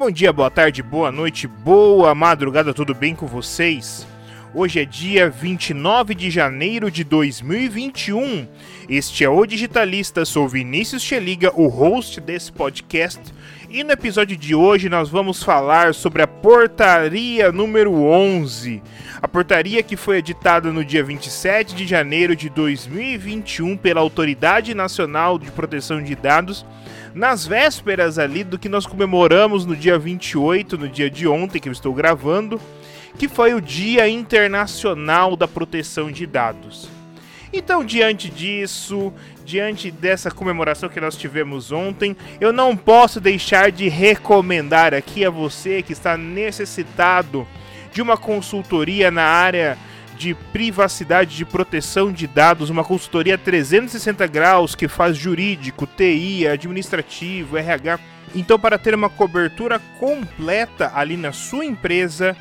Bom dia, boa tarde, boa noite, boa madrugada, tudo bem com vocês? Hoje é dia 29 de janeiro de 2021. Este é o Digitalista, sou Vinícius Cheliga, o host desse podcast. E no episódio de hoje nós vamos falar sobre a portaria número 11. A portaria que foi editada no dia 27 de janeiro de 2021 pela Autoridade Nacional de Proteção de Dados nas vésperas ali do que nós comemoramos no dia 28, no dia de ontem que eu estou gravando, que foi o Dia Internacional da Proteção de Dados. Então, diante disso, diante dessa comemoração que nós tivemos ontem, eu não posso deixar de recomendar aqui a você que está necessitado de uma consultoria na área de privacidade de proteção de dados, uma consultoria 360 graus que faz jurídico, TI, administrativo, RH. Então, para ter uma cobertura completa ali na sua empresa,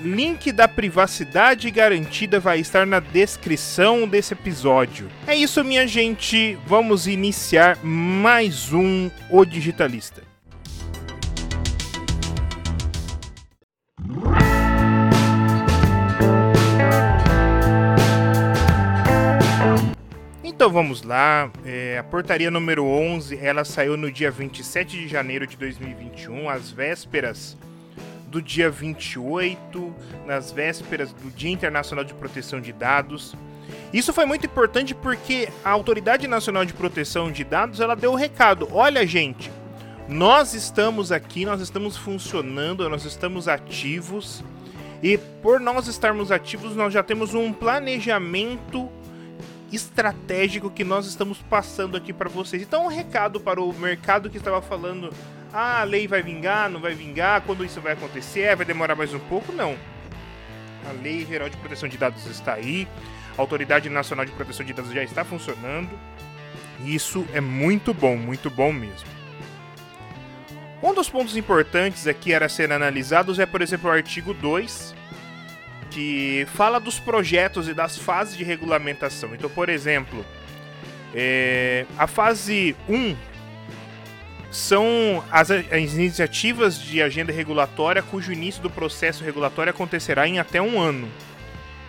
link da privacidade garantida vai estar na descrição desse episódio. É isso, minha gente. Vamos iniciar mais um O Digitalista. Então vamos lá, é, a portaria número 11, ela saiu no dia 27 de janeiro de 2021, às vésperas do dia 28, nas vésperas do Dia Internacional de Proteção de Dados. Isso foi muito importante porque a Autoridade Nacional de Proteção de Dados, ela deu o recado, olha gente, nós estamos aqui, nós estamos funcionando, nós estamos ativos, e por nós estarmos ativos, nós já temos um planejamento estratégico que nós estamos passando aqui para vocês. Então, um recado para o mercado que estava falando: ah, a lei vai vingar, não vai vingar, quando isso vai acontecer, vai demorar mais um pouco? Não. A Lei Geral de Proteção de Dados está aí, a Autoridade Nacional de Proteção de Dados já está funcionando. Isso é muito bom, muito bom mesmo. Um dos pontos importantes aqui era ser analisados é, por exemplo, o artigo 2, que fala dos projetos e das fases de regulamentação. Então, por exemplo, é, a fase 1 são as, as, iniciativas de agenda regulatória cujo início do processo regulatório acontecerá em até um ano.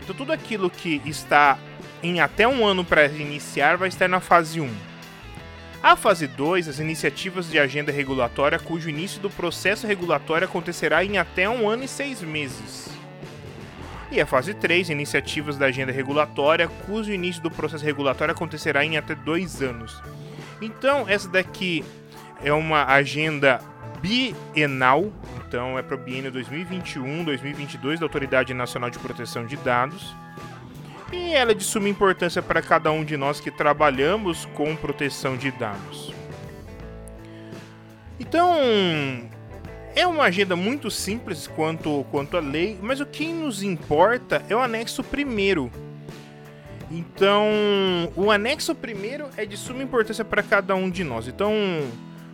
Então, tudo aquilo que está em até um ano para iniciar vai estar na fase 1. A fase 2, as iniciativas de agenda regulatória cujo início do processo regulatório acontecerá em até um ano e seis meses. E a fase 3, iniciativas da agenda regulatória, cujo início do processo regulatório acontecerá em até dois anos. Então, essa daqui é uma agenda bienal, então é para o biênio 2021-2022 da Autoridade Nacional de Proteção de Dados. E ela é de suma importância para cada um de nós que trabalhamos com proteção de dados. Então, é uma agenda muito simples quanto, quanto a lei, mas o que nos importa é o anexo primeiro. Então, o anexo primeiro é de suma importância para cada um de nós. Então,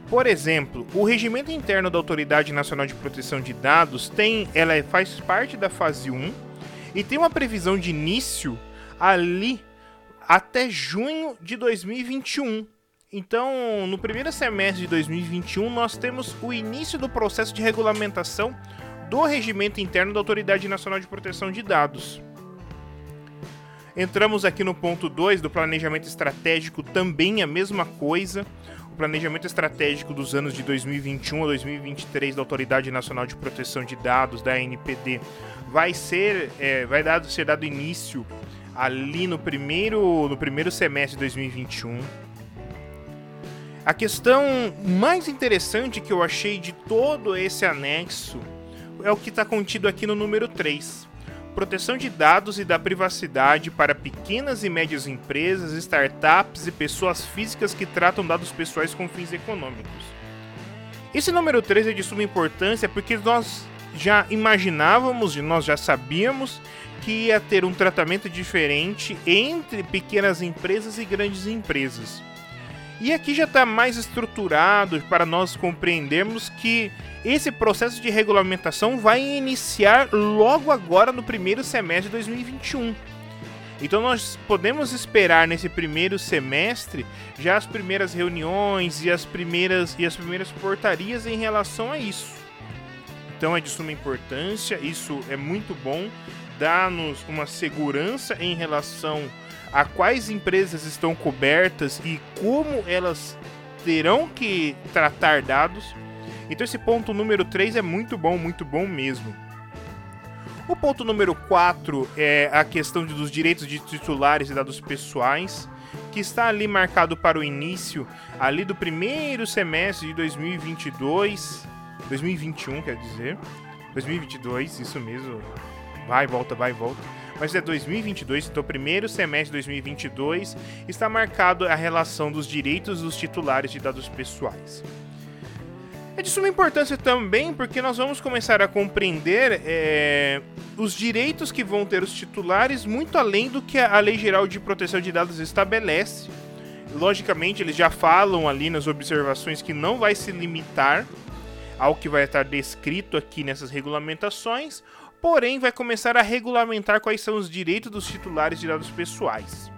por exemplo, o regimento interno da Autoridade Nacional de Proteção de Dados tem, ela faz parte da fase 1 e tem uma previsão de início ali até junho de 2021. Então, no primeiro semestre de 2021, nós temos o início do processo de regulamentação do regimento interno da Autoridade Nacional de Proteção de Dados. Entramos aqui no ponto 2 do planejamento estratégico, também a mesma coisa. O planejamento estratégico dos anos de 2021 a 2023 da Autoridade Nacional de Proteção de Dados, da ANPD, vai ser, é, vai dar, ser dado início ali no primeiro, no primeiro semestre de 2021. A questão mais interessante que eu achei de todo esse anexo é o que está contido aqui no número 3. Proteção de dados e da privacidade para pequenas e médias empresas, startups e pessoas físicas que tratam dados pessoais com fins econômicos. Esse número 3 é de suma importância porque nós já imaginávamos, nós já sabíamos que ia ter um tratamento diferente entre pequenas empresas e grandes empresas. E aqui já está mais estruturado para nós compreendermos que esse processo de regulamentação vai iniciar logo agora no primeiro semestre de 2021. Então nós podemos esperar nesse primeiro semestre já as primeiras reuniões e as primeiras e as primeiras portarias em relação a isso. então é de suma importância, isso é muito bom, dá-nos uma segurança em relação a quais empresas estão cobertas e como elas terão que tratar dados. Então esse ponto número 3 é muito bom, muito bom mesmo. O ponto número 4 é a questão dos direitos de titulares e dados pessoais, que está ali marcado para o início ali do primeiro semestre de 2022, 2021, quer dizer, 2022, isso mesmo. Vai, volta, vai, volta. Mas é 2022, então primeiro semestre de 2022 está marcado a relação dos direitos dos titulares de dados pessoais. É de suma importância também porque nós vamos começar a compreender é, os direitos que vão ter os titulares muito além do que a Lei Geral de Proteção de Dados estabelece. Logicamente, eles já falam ali nas observações que não vai se limitar ao que vai estar descrito aqui nessas regulamentações, porém vai começar a regulamentar quais são os direitos dos titulares de dados pessoais.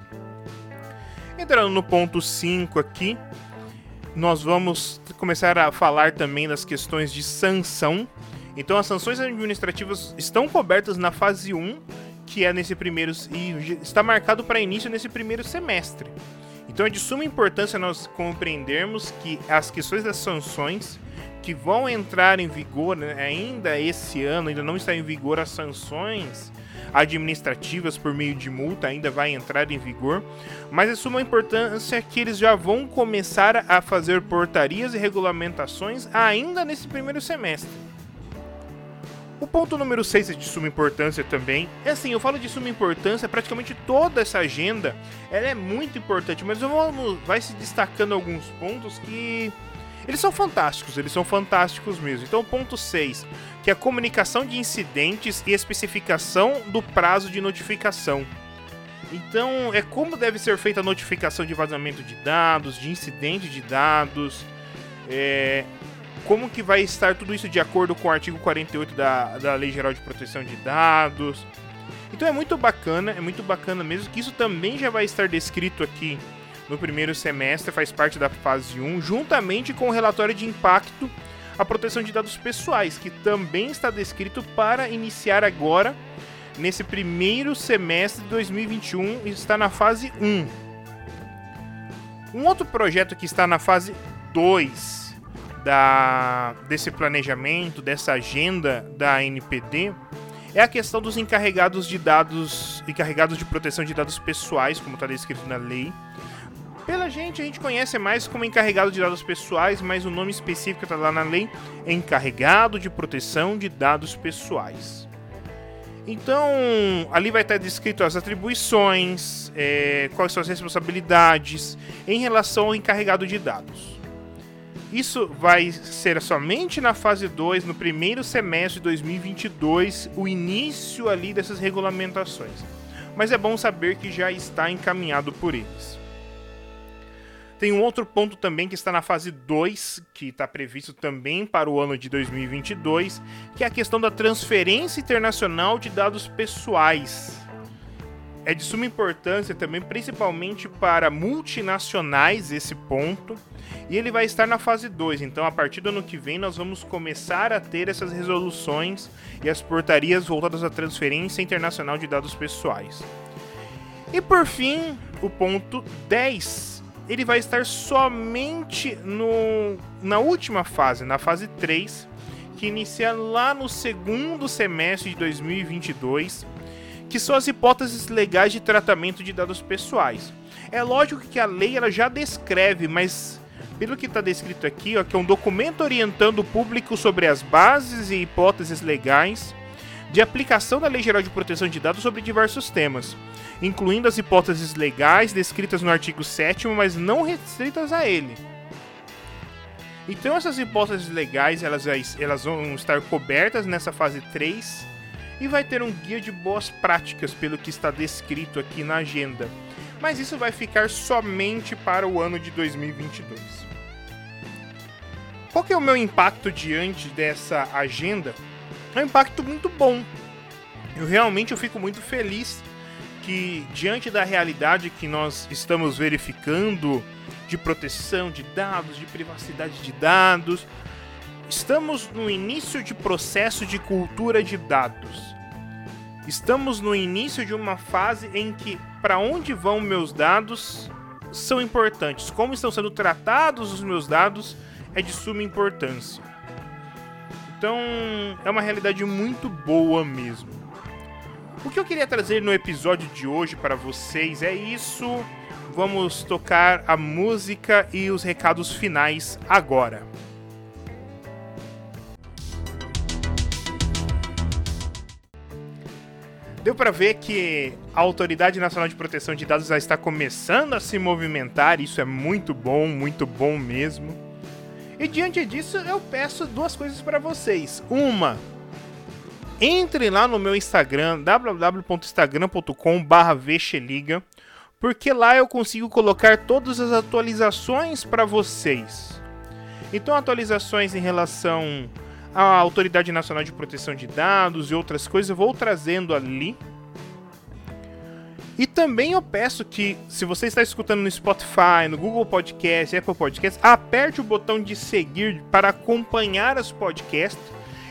Entrando no ponto 5 aqui, nós vamos começar a falar também das questões de sanção. Então, as sanções administrativas estão cobertas na fase 1, que é nesse primeiro e está marcado para início nesse primeiro semestre. Então, é de suma importância nós compreendermos que as questões das sanções que vão entrar em vigor né, ainda esse ano, ainda não está em vigor as sanções administrativas por meio de multa ainda vai entrar em vigor, mas é suma importância que eles já vão começar a fazer portarias e regulamentações ainda nesse primeiro semestre. O ponto número 6 é de suma importância também. É assim, eu falo de suma importância, praticamente toda essa agenda ela é muito importante, mas vamos, vai se destacando alguns pontos que eles são fantásticos, eles são fantásticos mesmo. Então, ponto 6, que é a comunicação de incidentes e especificação do prazo de notificação. Então, é como deve ser feita a notificação de vazamento de dados, de incidente de dados, é, como que vai estar tudo isso de acordo com o artigo 48 da, da Lei Geral de Proteção de Dados. Então é muito bacana, é muito bacana mesmo que isso também já vai estar descrito aqui no primeiro semestre, faz parte da fase 1, juntamente com o relatório de impacto à proteção de dados pessoais, que também está descrito para iniciar agora nesse primeiro semestre de 2021 e está na fase 1. Um outro projeto que está na fase 2 da, desse planejamento, dessa agenda da NPD, é a questão dos encarregados de dados, encarregados de proteção de dados pessoais, como está descrito na lei, pela gente, a gente conhece mais como encarregado de dados pessoais, mas o nome específico está lá na lei, encarregado de proteção de dados pessoais. Então, ali vai estar descrito as atribuições, é, quais são as responsabilidades em relação ao encarregado de dados. Isso vai ser somente na fase 2, no primeiro semestre de 2022, o início ali dessas regulamentações. Mas é bom saber que já está encaminhado por eles. Tem um outro ponto também que está na fase 2, que está previsto também para o ano de 2022, que é a questão da transferência internacional de dados pessoais. É de suma importância também, principalmente para multinacionais, esse ponto. E ele vai estar na fase 2. Então, a partir do ano que vem, nós vamos começar a ter essas resoluções e as portarias voltadas à transferência internacional de dados pessoais. E por fim, o ponto 10 ele vai estar somente no, na última fase, na fase 3, que inicia lá no segundo semestre de 2022, que são as hipóteses legais de tratamento de dados pessoais. É lógico que a lei ela já descreve, mas pelo que está descrito aqui, ó, que é um documento orientando o público sobre as bases e hipóteses legais de aplicação da Lei Geral de Proteção de Dados sobre diversos temas incluindo as hipóteses legais descritas no artigo 7 mas não restritas a ele. Então essas hipóteses legais elas, elas vão estar cobertas nessa fase 3 e vai ter um guia de boas práticas pelo que está descrito aqui na agenda. Mas isso vai ficar somente para o ano de 2022. Qual que é o meu impacto diante dessa agenda? Um impacto muito bom. Eu realmente eu fico muito feliz que, diante da realidade que nós estamos verificando de proteção de dados, de privacidade de dados, estamos no início de processo de cultura de dados. Estamos no início de uma fase em que para onde vão meus dados são importantes. Como estão sendo tratados os meus dados é de suma importância. Então, é uma realidade muito boa mesmo. O que eu queria trazer no episódio de hoje para vocês é isso. Vamos tocar a música e os recados finais agora. Deu para ver que a Autoridade Nacional de Proteção de Dados já está começando a se movimentar, isso é muito bom, muito bom mesmo. E diante disso, eu peço duas coisas para vocês. Uma, entre lá no meu Instagram, www.instagram.com/vexeliga, porque lá eu consigo colocar todas as atualizações para vocês. Então, atualizações em relação a Autoridade Nacional de Proteção de Dados e outras coisas, eu vou trazendo ali. E também eu peço que, se você está escutando no Spotify, no Google Podcast, Apple Podcast, aperte o botão de seguir para acompanhar os podcasts.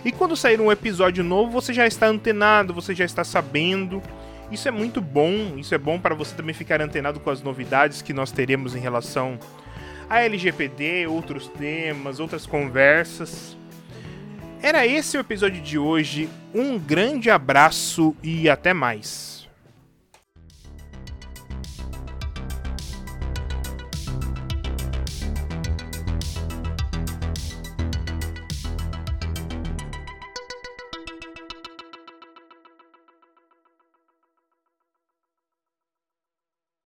E quando sair um episódio novo, você já está antenado, você já está sabendo. Isso é muito bom, isso é bom para você também ficar antenado com as novidades que nós teremos em relação a LGPD, outros temas, outras conversas. Era esse o episódio de hoje. Um grande abraço e até mais.